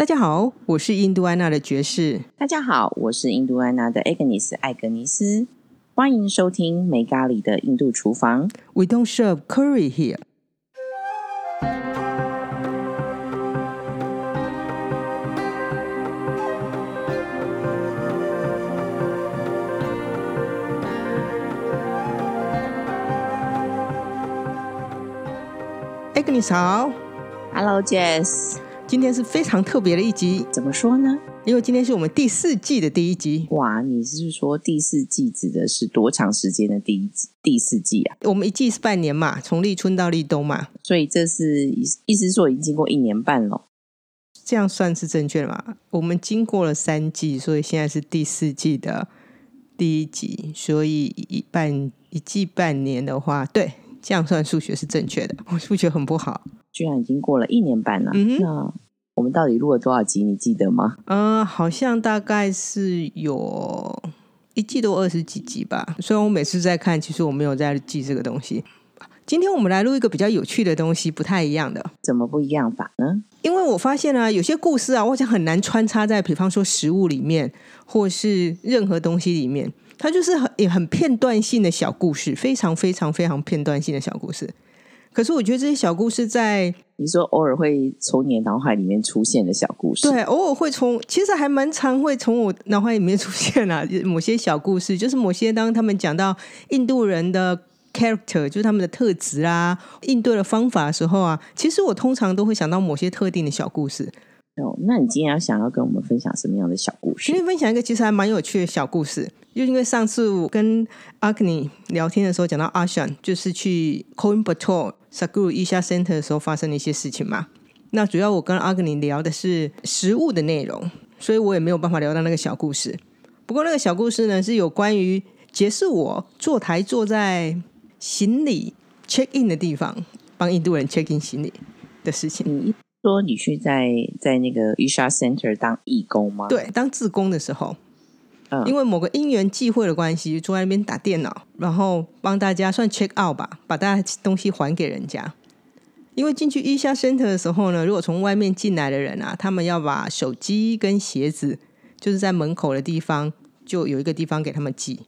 大家好，我是印度安娜的爵士。大家好，我是印度安娜的艾格尼斯艾格尼斯。欢迎收听没咖喱的印度厨房。We don't serve curry here。艾格尼斯好，Hello Jess，今天是非常特别的一集，怎么说呢？因为今天是我们第四季的第一集。哇，你是说第四季指的是多长时间的第一季？第四季啊？我们一季是半年嘛，从立春到立冬嘛，所以这是意意思说已经经过一年半了。这样算是正确的嘛？我们经过了三季，所以现在是第四季的第一集，所以一半一季半年的话，对，这样算数学是正确的。我数学很不好，居然已经过了一年半了。嗯哼那我们到底录了多少集？你记得吗？嗯、好像大概是有一季都二十几集吧。虽然我每次在看，其实我没有在记这个东西。今天我们来录一个比较有趣的东西，不太一样的。怎么不一样法呢？因为我发现啊，有些故事啊，我想很难穿插在，比方说食物里面，或是任何东西里面，它就是很也很片段性的小故事，非常非常非常片段性的小故事。可是我觉得这些小故事在你说偶尔会从你的脑海里面出现的小故事，对偶尔会从，其实还蛮常会从我脑海里面出现啊，某些小故事，就是某些当他们讲到印度人的 character，就是他们的特质啊，应对的方法的时候啊，其实我通常都会想到某些特定的小故事。哦，那你今天要想要跟我们分享什么样的小故事今？天分享一个其实还蛮有趣的小故事，就因为上次我跟阿克尼聊天的时候讲到阿翔，就是去 Coimbatore Saguru Isha Center 的时候发生的一些事情嘛。那主要我跟阿克尼聊的是食物的内容，所以我也没有办法聊到那个小故事。不过那个小故事呢，是有关于解释我坐台坐在行李 check in 的地方，帮印度人 check in 行李的事情。你说你去在在那个 Isha Center 当义工吗？，对，当志工的时候，嗯因为某个因缘际会的关系，坐在那边打电脑，然后帮大家算 check out 吧，把大家东西还给人家。因为进去一下 center 的时候呢，如果从外面进来的人啊，他们要把手机跟鞋子，就是在门口的地方，就有一个地方给他们寄。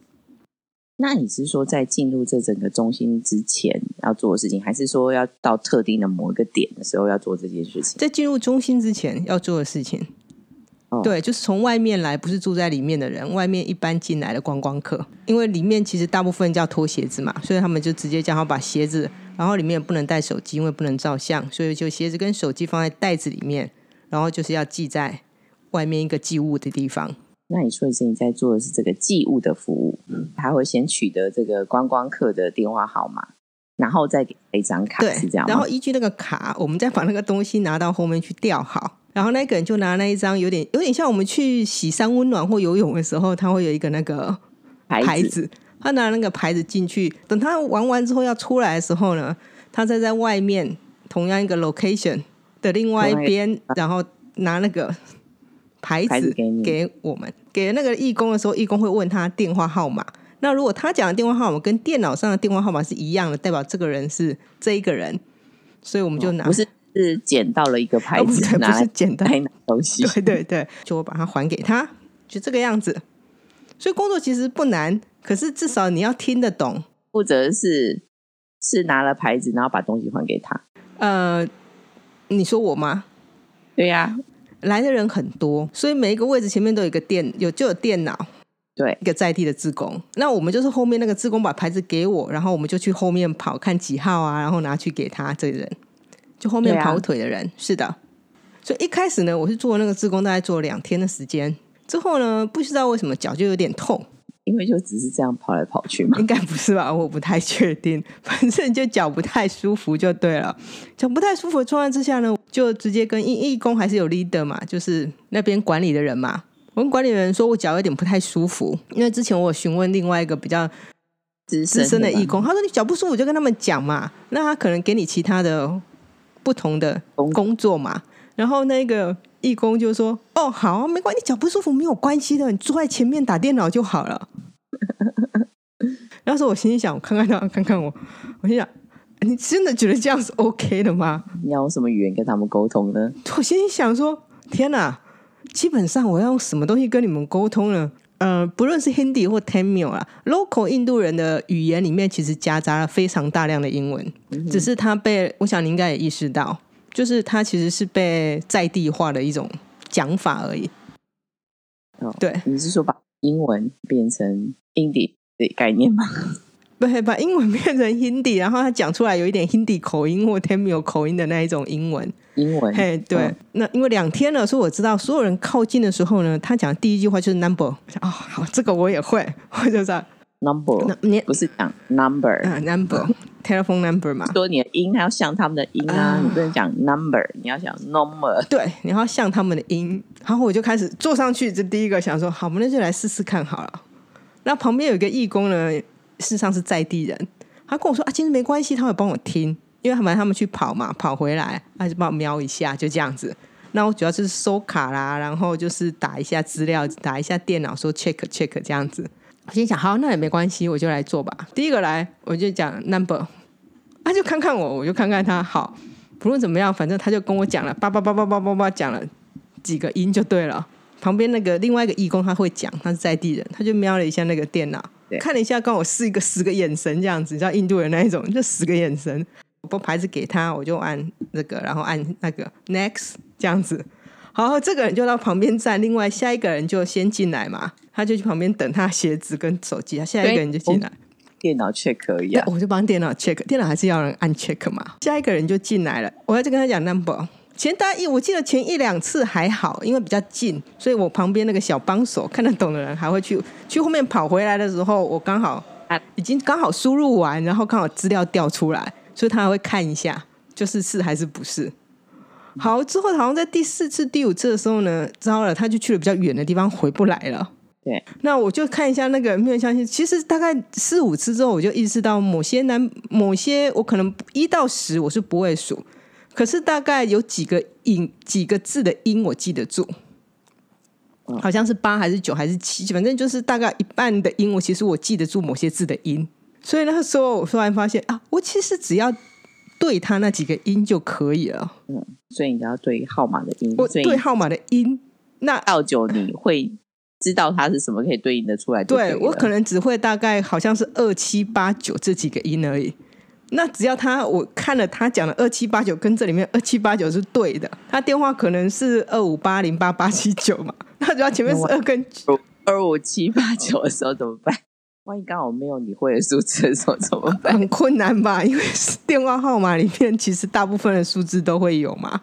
那你是说在进入这整个中心之前要做的事情，还是说要到特定的某一个点的时候要做这件事情？在进入中心之前要做的事情，哦对，就是从外面来，不是住在里面的人，外面一般进来的观光客，因为里面其实大部分叫脱鞋子嘛，所以他们就直接叫他把鞋子，然后里面不能带手机，因为不能照相，所以就鞋子跟手机放在袋子里面，然后就是要系在外面一个寄物的地方。那你说的是你在做的是这个寄物的服务，他会先取得这个观光客的电话号码，然后再给他一张卡，对是这样，然后依据那个卡，我们再把那个东西拿到后面去吊好。然后那个人就拿那一张有点有点像我们去洗山温暖或游泳的时候，他会有一个那个牌牌子，他拿那个牌子进去，等他玩完之后要出来的时候呢，他再在外面同样一个 location 的另外一边，然后拿那个牌子给我们，给那个义工的时候，义工会问他电话号码。那如果他讲的电话号码跟电脑上的电话号码是一样的，代表这个人是这一个人，所以我们就拿，不是是捡到了一个牌 哦不，不子拿是简单来拿东西，对对对，就我把它还给他，就这个样子。所以工作其实不难，可是至少你要听得懂。或者是是拿了牌子，然后把东西还给他。呃，你说我吗？对呀、来的人很多，所以每一个位置前面都有一个电，有就有电脑，对一个在地的志工。那我们就是后面那个志工把牌子给我，然后我们就去后面跑看几号啊，然后拿去给他这个人，就后面跑腿的人。是的，所以一开始呢，我是做那个志工，大概做了两天的时间。之后呢，不知道为什么脚就有点痛，因为就只是这样跑来跑去嘛。应该不是吧？我不太确定，反正就脚不太舒服就对了。脚不太舒服的状况之下呢，就直接跟义义工还是有 leader 嘛，就是那边管理的人嘛。我跟管理人说我脚有点不太舒服，因为之前我有询问另外一个比较资资深的义工，他说你脚不舒服就跟他们讲嘛，那他可能给你其他的不同的工工作嘛。然后那个义工就说：“哦，好，没关系，脚不舒服没有关系的，你坐在前面打电脑就好了。”那时候我心里想，我看看他，看看我，我心想，你真的觉得这样是 OK 的吗？你要用什么语言跟他们沟通呢？我心里想说，天哪！基本上我要用什么东西跟你们沟通呢？呃，不论是 Hindi 或 Tamil 啊，local 印度人的语言里面其实夹杂了非常大量的英文，只是它被我想你应该也意识到，就是它其实是被在地化的一种讲法而已。哦，对，你是说把英文变成 Hindi 的概念吗？对，把英文变成 Hindi，然后他讲出来有一点 Hindi 口音或 Tamil 口音的那一种英文。英文，嘿，对，嗯那因为两天了，所以我知道所有人靠近的时候呢，他讲第一句话就是 number。我想哦，好，这个我也会，我就知道 number 那你不是讲 number，、啊 number telephone number 嘛。说你的音还要像他们的音啊，啊你不能讲 number，你要讲 number。对，你要像他们的音，然后我就开始坐上去，这第一个想说，好，我们那就来试试看好了。那旁边有一个义工呢，事实上是在地人，他跟我说啊，其实没关系，他会帮我听，因为反正他们去跑嘛，跑回来，他就帮我瞄一下，就这样子。那我主要就是收卡啦，然后就是打一下资料，打一下电脑，说 check check 这样子。我心想，好，那也没关系，我就来做吧。第一个来，我就讲 number，他就看看我，我就看看他。好，不论怎么样，反正他就跟我讲了，叭叭叭叭叭叭叭讲了几个音就对了。旁边那个另外一个义工他会讲，他是在地人，他就瞄了一下那个电脑，看了一下，刚我试一个十个眼神这样子，你知道印度人那一种，就十个眼神。我把牌子给他，我就按那个，然后按那个 next 这样子。好，这个人就到旁边站，另外下一个人就先进来嘛，他就去旁边等他鞋子跟手机，他下一个人就进来。电脑 check 可以啊，，我就帮电脑 check，电脑还是要人按 check 嘛。下一个人就进来了，我要就跟他讲 number。前大一，我记得前一两次还好，因为比较近，所以我旁边那个小帮手看得懂的人还会去去后面跑回来的时候，我刚好啊已经刚好输入完，然后刚好资料调出来，所以他还会看一下，就是是还是不是。好，之后好像在第四次、第五次的时候呢，糟了，他就去了比较远的地方，回不来了。对，那我就看一下那个没有相信，其实大概四五次之后，我就意识到某些男，某些我可能一到十我是不会数，可是大概有几个音几个字的音我记得住，嗯好像是八还是九还是七，反正就是大概一半的音，我其实我记得住某些字的音，所以那个时候我突然发现啊，我其实只要对它那几个音就可以了，嗯所以你要对号码的音，我对号码的音，那到九你会知道它是什么，可以对应的出来。对我可能只会大概好像是二七八九这几个音而已。那只要他我看了他讲的二七八九跟这里面二七八九是对的，他电话可能是二五八零八八七九嘛，那只要前面是二跟九，二五七八九的时候怎么办？万一刚好没有你会的数字的时候怎么办？很困难吧？因为电话号码里面其实大部分的数字都会有嘛。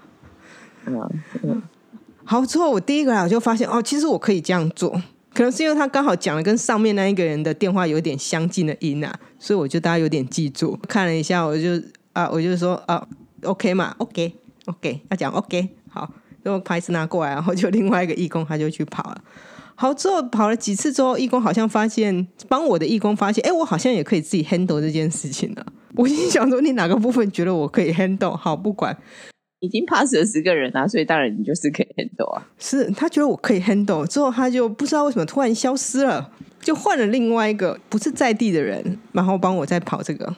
嗯嗯，好，之后我第一个来我就发现哦，其实我可以这样做，可能是因为他刚好讲了跟上面那一个人的电话有点相近的音啊，所以我就大家有点记住。看了一下，我就啊，我就说啊，OK 嘛，OK OK，要讲 OK，好，然后牌子拿过来，然后就另外一个义工他就去跑了。好，之后跑了几次之后，义工好像发现帮我的义工发现，哎，我好像也可以自己 handle 这件事情了。我心想说，你哪个部分觉得我可以 handle？好，不管，已经 pass 了十个人啊，所以当然你就是可以 handle 啊。是他觉得我可以 handle，之后他就不知道为什么突然消失了，就换了另外一个不是在地的人，然后帮我再跑这个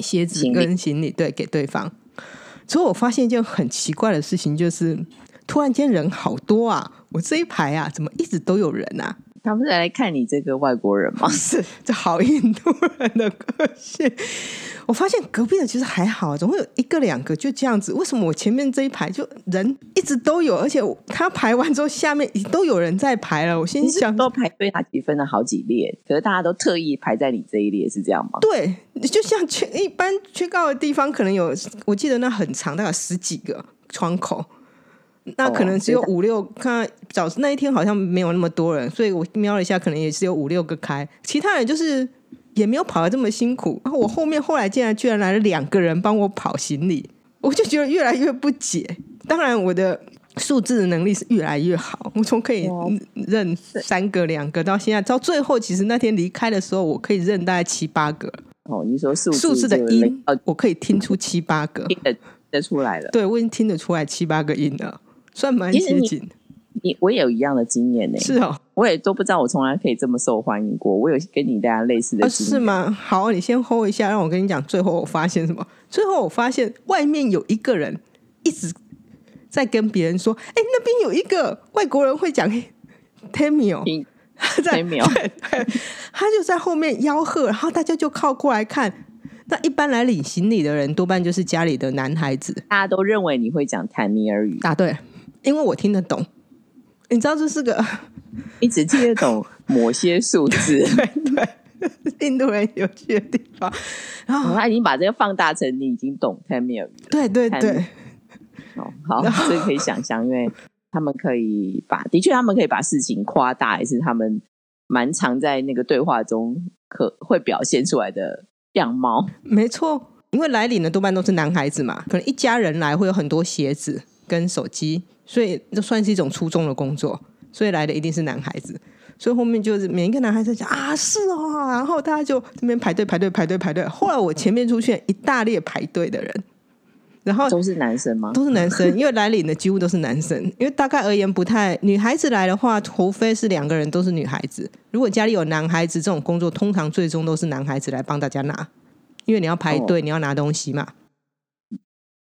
鞋子跟行李，对，给对方。之后我发现一件很奇怪的事情，就是突然间人好多啊！我这一排啊，怎么一直都有人啊？他们是来看你这个外国人吗？是这好印度人的个性。我发现隔壁的其实还好，总会有一个两个就这样子。为什么我前面这一排就人一直都有，而且他排完之后，下面都有人在排了。我心想，都排队，他几分了好几列，可是大家都特意排在你这一列，是这样吗？对，就像缺一般缺告的地方，可能有，我记得那很长，大概十几个窗口。那可能只有哦五六，看早那一天好像没有那么多人，所以我瞄了一下，可能也是有五六个开，其他人就是也没有跑得这么辛苦。然后我后面后来竟然居然来了两个人帮我跑行李，我就觉得越来越不解。当然，我的数字的能力是越来越好，我从可以认三个、两个到现在，到最后，其实那天离开的时候，我可以认大概七八个哦，你说数数字的这个音哦，，我可以听出七八个。听得得出来了。对我已经听得出来七八个音了，算蛮接近。你我也有一样的经验呢、是哦，我也都不知道我从来可以这么受欢迎过。我有跟你大家类似的是吗？好，你先 hold 一下，让我跟你讲。最后我发现什么？最后我发现外面有一个人一直在跟别人说：“哎，那边有一个外国人会讲 Tamil。”在秒，他就在后面吆喝，然后大家就靠过来看。那一般来领行李的人，多半就是家里的男孩子。大家都认为你会讲坦米尔语，答对，因为我听得懂。你知道这是个，你只听得懂某些数字。对对，印度人有趣的地方。然后他已经把这个放大成你已经懂坦米尔语。对对对。哦，好，这可以想象，因为。他们可以把，的确，他们可以把事情夸大，也是他们蛮常在那个对话中可会表现出来的样貌。没错，因为来领的多半都是男孩子嘛，可能一家人来会有很多鞋子跟手机，所以这算是一种初中的工作，所以来的一定是男孩子。所以后面就是每一个男孩子讲啊，是哦，然后大家就这边排队排队排队排队。后来我前面出现一大列排队的人。然后都是男生吗？都是男生，因为来领的几乎都是男生。因为大概而言不太，女孩子来的话，除非是两个人都是女孩子。如果家里有男孩子，这种工作通常最终都是男孩子来帮大家拿，因为你要排队，你要拿东西嘛。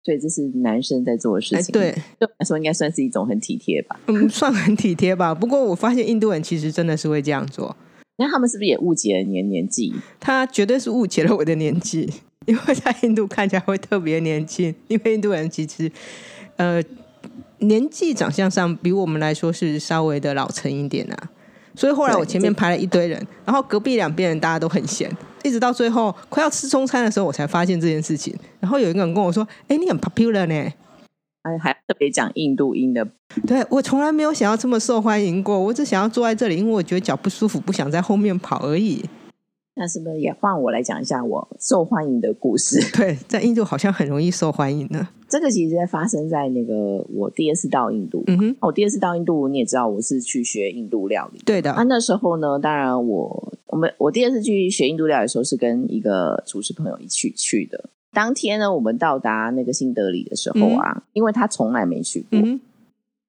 所以这是男生在做的事情。对，来说应该算是一种很体贴吧。嗯，算很体贴吧。不过我发现印度人其实真的是会这样做。那他们是不是也误解了你的年纪？他绝对是误解了我的年纪。因为在印度看起来会特别年轻，因为印度人其实呃年纪长相上比我们来说是稍微的老成一点啊，所以后来我前面排了一堆人，然后隔壁两边人大家都很闲，一直到最后快要吃中餐的时候，我才发现这件事情。然后有一个人跟我说：“哎，你很 popular 呢。”还还特别讲印度音的，对我从来没有想要这么受欢迎过，我只想要坐在这里，因为我觉得脚不舒服，不想在后面跑而已。那是不是也换我来讲一下我受欢迎的故事？对，在印度好像很容易受欢迎呢。这个其实在发生在那个我第二次到印度。嗯哼，我第二次到印度，你也知道我是去学印度料理。对的。啊，那时候呢，当然我我们我第二次去学印度料理的时候，是跟一个厨师朋友一起去的。当天呢，我们到达那个新德里的时候啊，因为他从来没去过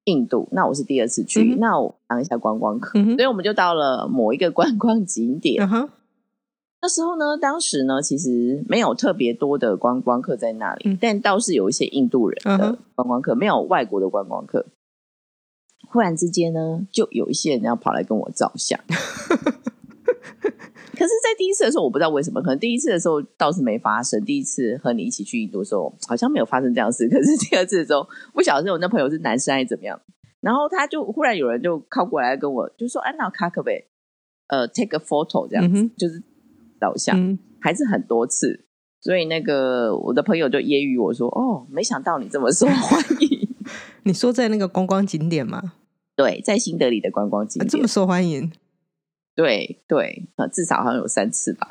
印度，那我是第二次去，那我当一下观光客，所以我们就到了某一个观光景点。那时候呢，当时呢，其实没有特别多的观光客在那里，但倒是有一些印度人的观光客，没有外国的观光客。忽然之间呢，就有一些人要跑来跟我照相。可是，在第一次的时候，我不知道为什么，可能第一次的时候倒是没发生。第一次和你一起去印度的时候，好像没有发生这样事。可是第二次的时候，不晓得我那朋友是男生还是怎么样，然后他就忽然有人就靠过来跟我，就说：“安娜卡可贝，呃，take a photo 这样子，就是。”照相还是很多次，所以那个我的朋友就揶揄我说：“哦，没想到你这么受 欢迎。”你说在那个观光景点吗？对，在新德里的观光景点这么受欢迎？对对，至少好像有三次吧。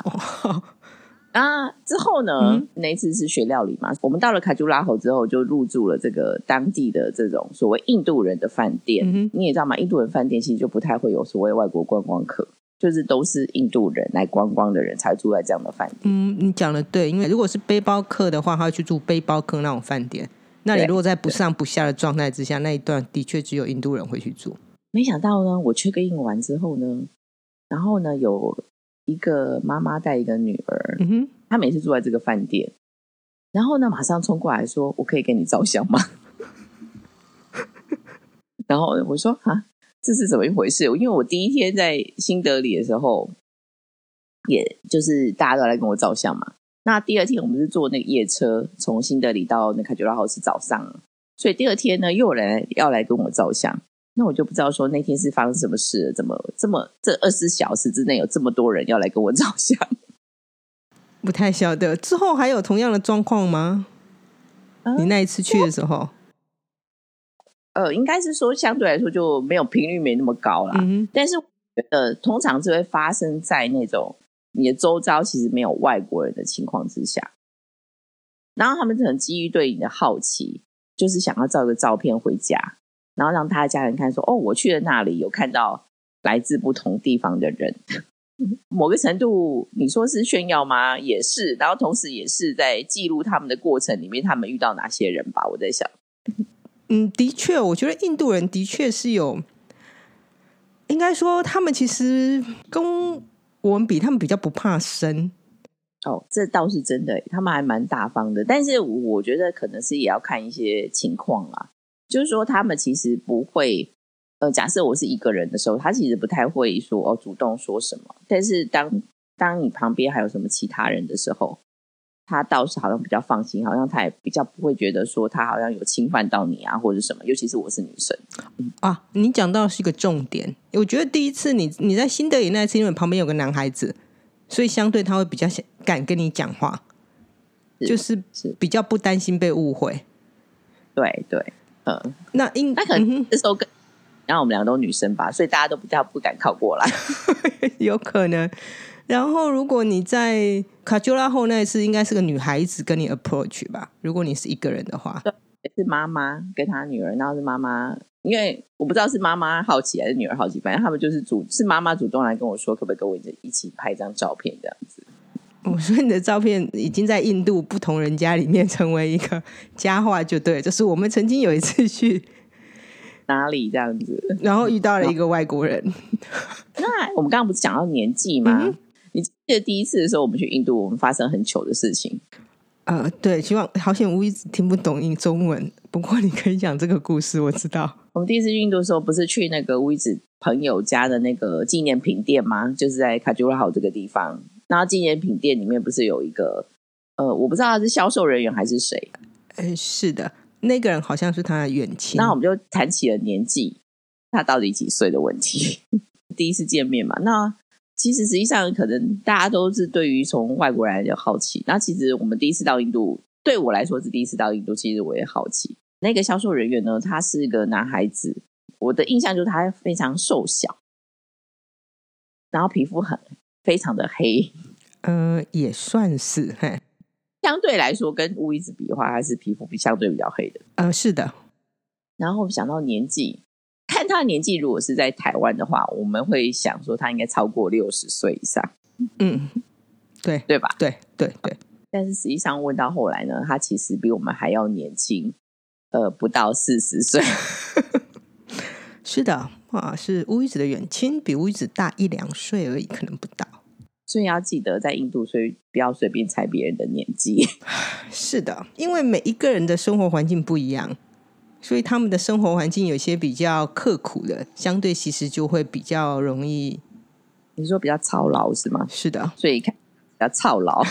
啊，之后呢？那一次是学料理嘛？我们到了卡朱拉河之后，就入住了这个当地的这种所谓印度人的饭店。你也知道嘛？印度人饭店其实就不太会有所谓外国观光客。就是都是印度人来观光的人才住在这样的饭店。嗯，你讲的对，因为如果是背包客的话，他会去住背包客那种饭店。那你如果在不上不下的状态之下，那一段的确只有印度人会去住。没想到呢，我去个印完之后呢，然后呢，有一个妈妈带一个女儿，嗯哼，她每次住在这个饭店，然后呢，马上冲过来说：“我可以给你照相吗？” 然后我说：“啊。”这是怎么一回事？因为我第一天在新德里的时候，也就是大家都来跟我照相嘛。那第二天我们是坐那个夜车从新德里到那卡吉拉号是早上，所以第二天呢又有人要来跟我照相。那我就不知道说那天是发生什么事了，怎么这么这二十小时之内有这么多人要来跟我照相？不太晓得。之后还有同样的状况吗？你那一次去的时候？呃，应该是说相对来说就没有频率没那么高啦。但是觉得通常是会发生在那种你的周遭其实没有外国人的情况之下，然后他们可能基于对你的好奇，就是想要照个照片回家，然后让他的家人看说：“哦，我去了那里，有看到来自不同地方的人。”某个程度，你说是炫耀吗？也是，然后同时也是在记录他们的过程里面，他们遇到哪些人吧？我在想。嗯，的确，我觉得印度人的确是有，应该说他们其实跟我们比，他们比较不怕生。哦，这倒是真的，他们还蛮大方的。但是我觉得可能是也要看一些情况啦。就是说他们其实不会，呃，假设我是一个人的时候，他其实不太会说哦主动说什么，但是当当你旁边还有什么其他人的时候。他倒是好像比较放心，好像他也比较不会觉得说他好像有侵犯到你啊，或者什么。尤其是我是女生啊，你讲到是一个重点。我觉得第一次你你在新德里那次，因为旁边有个男孩子，所以相对他会比较敢跟你讲话，就是是比较不担心被误会。对对，嗯，那应那可能那时候跟然后我们两个都女生吧，所以大家都比较不敢靠过来，有可能。然后，如果你在卡丘拉后那一次，应该是个女孩子跟你 approach 吧？如果你是一个人的话，对，是妈妈跟她女儿，然后是妈妈，因为我不知道是妈妈好奇还是女儿好奇，反正他们就是主是妈妈主动来跟我说，可不可以跟我一起拍一张照片这样子。我说你的照片已经在印度不同人家里面成为一个佳话，就对，就是我们曾经有一次去 哪里这样子，然后遇到了一个外国人。那我们刚刚不是讲到年纪吗？你记得第一次的时候，我们去印度，我们发生很糗的事情。呃，对，希望好险我一直听不懂英中文。不过你可以讲这个故事，我知道。我们第一次去印度的时候，不是去那个乌一子朋友家的那个纪念品店吗？就是在卡吉拉豪这个地方。然后纪念品店里面不是有一个呃，我不知道他是销售人员还是谁。呃，是的，那个人好像是他的远亲。那我们就谈起了年纪，他到底几岁的问题。第一次见面嘛，那。其实实际上，可能大家都是对于从外国人就好奇。那其实我们第一次到印度，对我来说是第一次到印度，其实我也好奇。那个销售人员呢，他是个男孩子，我的印象就是他非常瘦小，然后皮肤很非常的黑。嗯，也算是嘿。相对来说，跟乌伊子比的话，还是皮肤比相对比较黑的。嗯，是的。然后想到年纪。看他年纪，如果是在台湾的话，我们会想说他应该超过六十岁以上。嗯，对对吧？对对对。但是实际上问到后来呢，他其实比我们还要年轻，呃，不到四十岁。是的，啊，是乌鱼子的远亲，比乌鱼子大一两岁而已，可能不到。所以要记得在印度，所以不要随便猜别人的年纪。是的，因为每一个人的生活环境不一样。所以他们的生活环境有些比较刻苦的，相对其实就会比较容易。你说比较操劳是吗？是的，所以看比较操劳，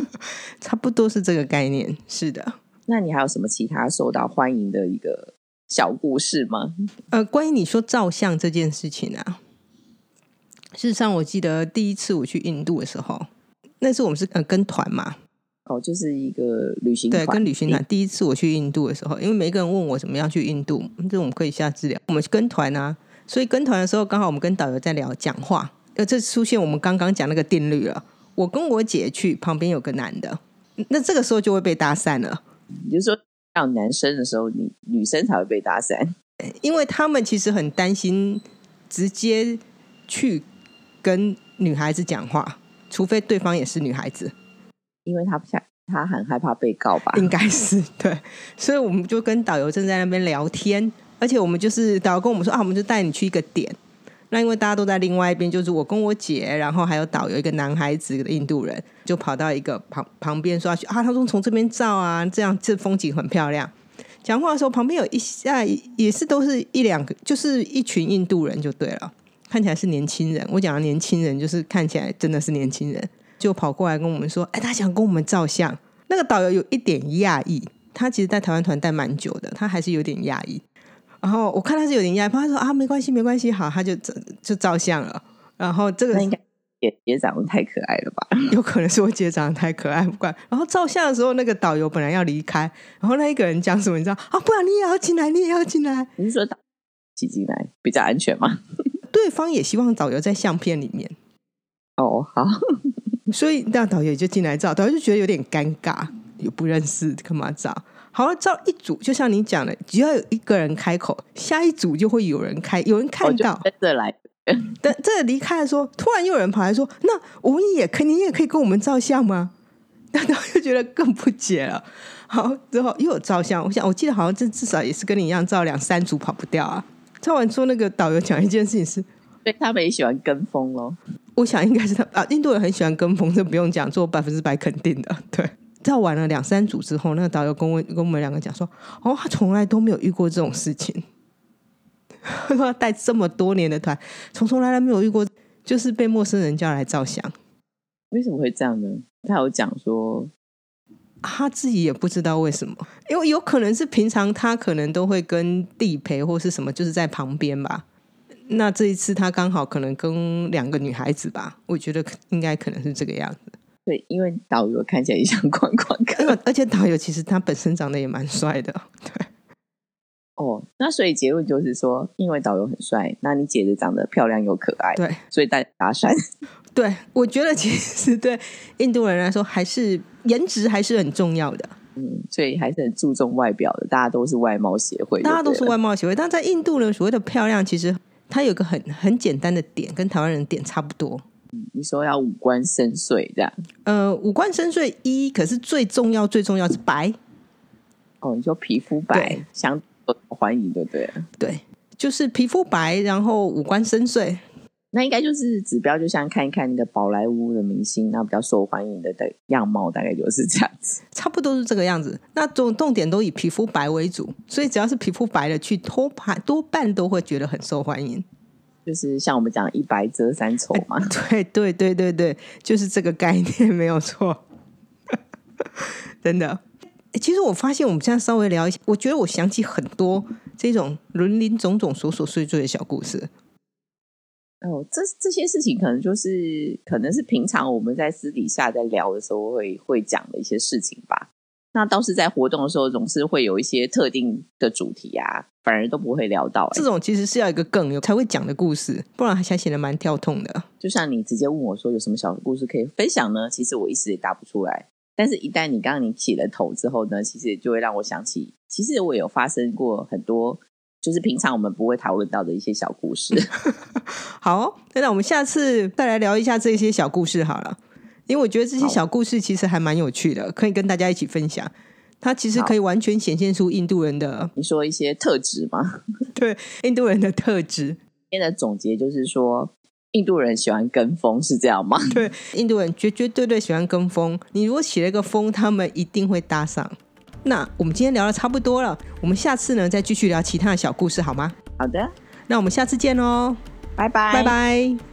差不多是这个概念。是的，那你还有什么其他受到欢迎的一个小故事吗？呃，关于你说照相这件事情啊，事实上我记得第一次我去印度的时候，那次我们是呃跟团嘛。哦，就是一个旅行团对，跟旅行团。第一次我去印度的时候，因为每个人问我怎么样去印度，这我们可以下资料。我们跟团啊，所以跟团的时候，刚好我们跟导游在聊讲话，呃，这出现我们刚刚讲那个定律了。我跟我姐去，旁边有个男的，那这个时候就会被搭讪了。也就是说，要男生的时候，你女生才会被搭讪，因为他们其实很担心直接去跟女孩子讲话，除非对方也是女孩子。因为他不想，他很害怕被告吧？应该是 对，所以我们就跟导游正在那边聊天，而且我们就是导游跟我们说啊，我们就带你去一个点。那因为大家都在另外一边，就是我跟我姐，然后还有导游一个男孩子印度人，就跑到一个旁旁边说啊，他说从这边照啊，这样这风景很漂亮。讲话的时候旁边有一下也是都是一两个，就是一群印度人就对了，看起来是年轻人。我讲的年轻人就是看起来真的是年轻人。就跑过来跟我们说：“哎，他想跟我们照相。”那个导游有一点讶异，他其实在台湾团待蛮久的，他还是有点讶异。然后我看他是有点讶异，他说：“啊，没关系，没关系，好。”他就就照相了。然后这个应该也也长得太可爱了吧？有可能是我姐长得太可爱，不管。然后照相的时候，那个导游本来要离开，然后那一个人讲什么？你知道啊？不然你也要进来，你也要进来。你是说导挤进来比较安全吗？对方也希望导游在相片里面。哦，好。所以那导游就进来照，导游就觉得有点尴尬，又不认识，干嘛照？好了，照一组，就像你讲的，只要有一个人开口，下一组就会有人开，有人看到跟着来。等这离开的时候，突然又有人跑来说：“那我们也可，你也可以跟我们照相吗？” 那导游觉得更不解了。好，之后又有照相，我想我记得好像这至少也是跟你一样照两三组跑不掉啊。照完之后那个导游讲一件事情是，对他们也喜欢跟风喽。我想应该是他啊，印度人很喜欢跟风，这不用讲，做百分之百肯定的。对，在玩了两三组之后，那个导游跟我跟我们两个讲说：“哦，他从来都没有遇过这种事情。他说带这么多年的团，从从来都没有遇过，就是被陌生人叫来照相。为什么会这样呢？他有讲说，他自己也不知道为什么，因为有可能是平常他可能都会跟地陪或是什么，就是在旁边吧。那这一次他刚好可能跟两个女孩子吧，我觉得应该可能是这个样子。”对，因为导游看起来也像观光客，而且导游其实他本身长得也蛮帅的。对，哦，那所以结论就是说，因为导游很帅，那你姐姐长得漂亮又可爱，对，所以大家搭讪。对，我觉得其实对印度人来说，还是颜值还是很重要的。嗯，所以还是很注重外表的，大家都是外貌协会，大家都是外貌协会。但在印度人所谓的漂亮，其实它有个很很简单的点，跟台湾人点差不多。你说要五官深邃这样？呃，五官深邃一，可是最重要最重要是白。哦，你说皮肤白，相欢迎，对不对？对，就是皮肤白，然后五官深邃，那应该就是指标，就像看一看那个宝莱坞的明星，那比较受欢迎的的样貌，大概就是这样子，差不多是这个样子。那重重点都以皮肤白为主，所以只要是皮肤白的去托盘，多半都会觉得很受欢迎。就是像我们讲一白遮三丑嘛，对对对对对，就是这个概念没有错，真的。其实我发现我们现在稍微聊一下，我觉得我想起很多这种林林总总、琐琐碎碎的小故事。哦，这这些事情可能就是可能是平常我们在私底下在聊的时候会会讲的一些事情吧。那倒是在活动的时候，总是会有一些特定的主题啊，反而都不会聊到。这种其实是要一个更有才会讲的故事，不然还显得蛮跳痛的。就像你直接问我说有什么小故事可以分享呢？其实我一时也答不出来。但是，一旦你刚刚你起了头之后呢，其实就会让我想起，其实我有发生过很多，就是平常我们不会讨论到的一些小故事。好，那那我们下次再来聊一下这些小故事好了。因为我觉得这些小故事其实还蛮有趣的，可以跟大家一起分享。它其实可以完全显现出印度人的，你说一些特质吗？对，印度人的特质。今天的总结就是说，印度人喜欢跟风，是这样吗？对，印度人绝绝对对喜欢跟风。你如果起了一个风，他们一定会搭上。那我们今天聊的差不多了，我们下次呢再继续聊其他的小故事，好吗？好的，那我们下次见喽，拜拜，拜拜。